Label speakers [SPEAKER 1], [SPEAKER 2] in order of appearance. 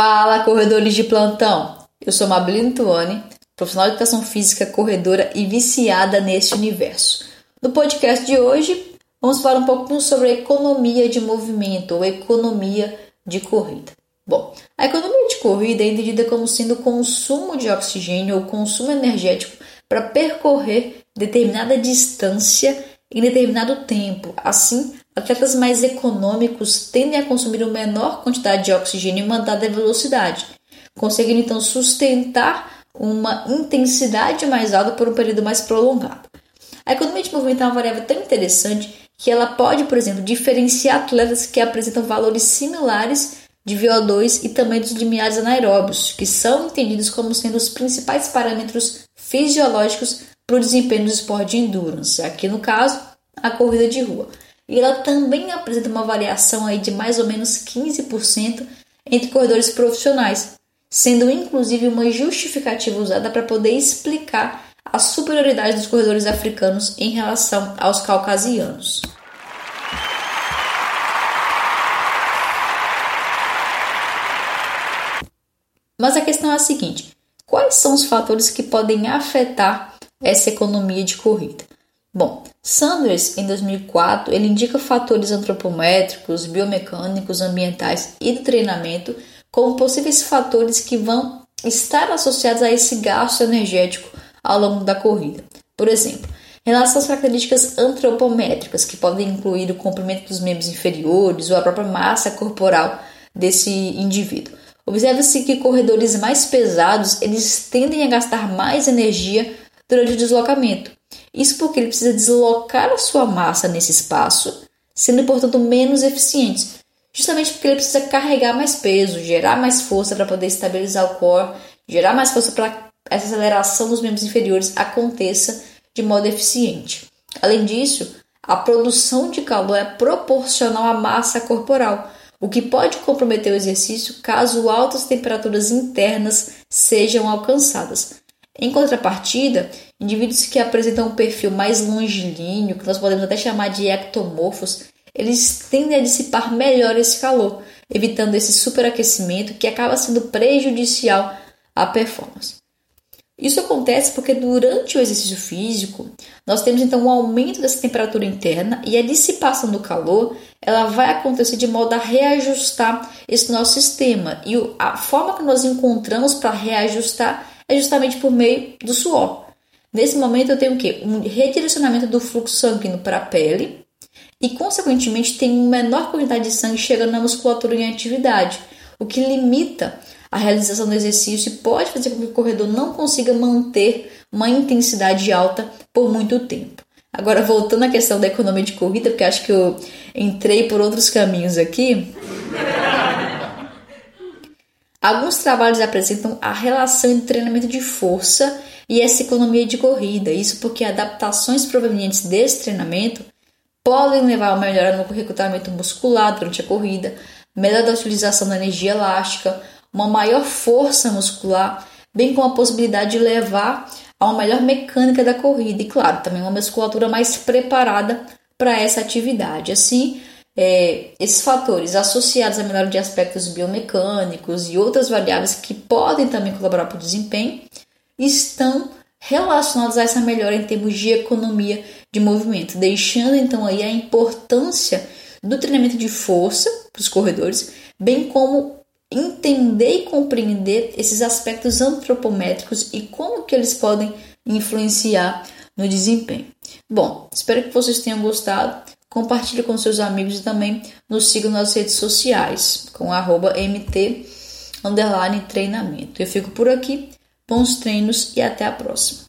[SPEAKER 1] Fala, corredores de plantão! Eu sou Mabelino Tuani, profissional de educação física, corredora e viciada neste universo. No podcast de hoje, vamos falar um pouco sobre a economia de movimento ou economia de corrida. Bom, a economia de corrida é entendida como sendo o consumo de oxigênio ou consumo energético para percorrer determinada distância em determinado tempo. Assim, atletas mais econômicos tendem a consumir uma menor quantidade de oxigênio em uma dada velocidade, conseguindo então sustentar uma intensidade mais alta por um período mais prolongado. A economia de movimento é uma variável tão interessante que ela pode, por exemplo, diferenciar atletas que apresentam valores similares de VO2 e também dos limiares anaeróbios, que são entendidos como sendo os principais parâmetros fisiológicos para o desempenho do esporte de endurance, aqui no caso, a corrida de rua. E ela também apresenta uma variação aí de mais ou menos 15% entre corredores profissionais, sendo inclusive uma justificativa usada para poder explicar a superioridade dos corredores africanos em relação aos caucasianos. Mas a questão é a seguinte: quais são os fatores que podem afetar essa economia de corrida? Bom, Sanders, em 2004, ele indica fatores antropométricos, biomecânicos, ambientais e do treinamento como possíveis fatores que vão estar associados a esse gasto energético ao longo da corrida. Por exemplo, em relação às características antropométricas, que podem incluir o comprimento dos membros inferiores ou a própria massa corporal desse indivíduo. Observa-se que corredores mais pesados eles tendem a gastar mais energia durante o deslocamento. Isso porque ele precisa deslocar a sua massa nesse espaço, sendo portanto menos eficientes, justamente porque ele precisa carregar mais peso, gerar mais força para poder estabilizar o core, gerar mais força para essa aceleração dos membros inferiores aconteça de modo eficiente. Além disso, a produção de calor é proporcional à massa corporal, o que pode comprometer o exercício caso altas temperaturas internas sejam alcançadas. Em contrapartida, indivíduos que apresentam um perfil mais longilíneo, que nós podemos até chamar de ectomorfos, eles tendem a dissipar melhor esse calor, evitando esse superaquecimento que acaba sendo prejudicial à performance. Isso acontece porque durante o exercício físico, nós temos então um aumento dessa temperatura interna e a dissipação do calor, ela vai acontecer de modo a reajustar esse nosso sistema. E a forma que nós encontramos para reajustar é justamente por meio do suor. Nesse momento eu tenho o quê? Um redirecionamento do fluxo sanguíneo para a pele e consequentemente tem uma menor quantidade de sangue chegando na musculatura em atividade, o que limita a realização do exercício pode fazer com que o corredor não consiga manter uma intensidade alta por muito tempo. Agora, voltando à questão da economia de corrida, porque acho que eu entrei por outros caminhos aqui. Alguns trabalhos apresentam a relação entre treinamento de força e essa economia de corrida. Isso porque adaptações provenientes desse treinamento podem levar a uma melhora no recrutamento muscular durante a corrida, melhor da utilização da energia elástica, uma maior força muscular, bem como a possibilidade de levar a uma melhor mecânica da corrida e, claro, também uma musculatura mais preparada para essa atividade. Assim, é, esses fatores associados à melhora de aspectos biomecânicos e outras variáveis que podem também colaborar para o desempenho estão relacionados a essa melhora em termos de economia de movimento, deixando então aí a importância do treinamento de força para os corredores, bem como entender e compreender esses aspectos antropométricos e como que eles podem influenciar no desempenho. Bom, espero que vocês tenham gostado. Compartilhe com seus amigos e também nos sigam nas redes sociais com arroba mt treinamento. Eu fico por aqui, bons treinos e até a próxima.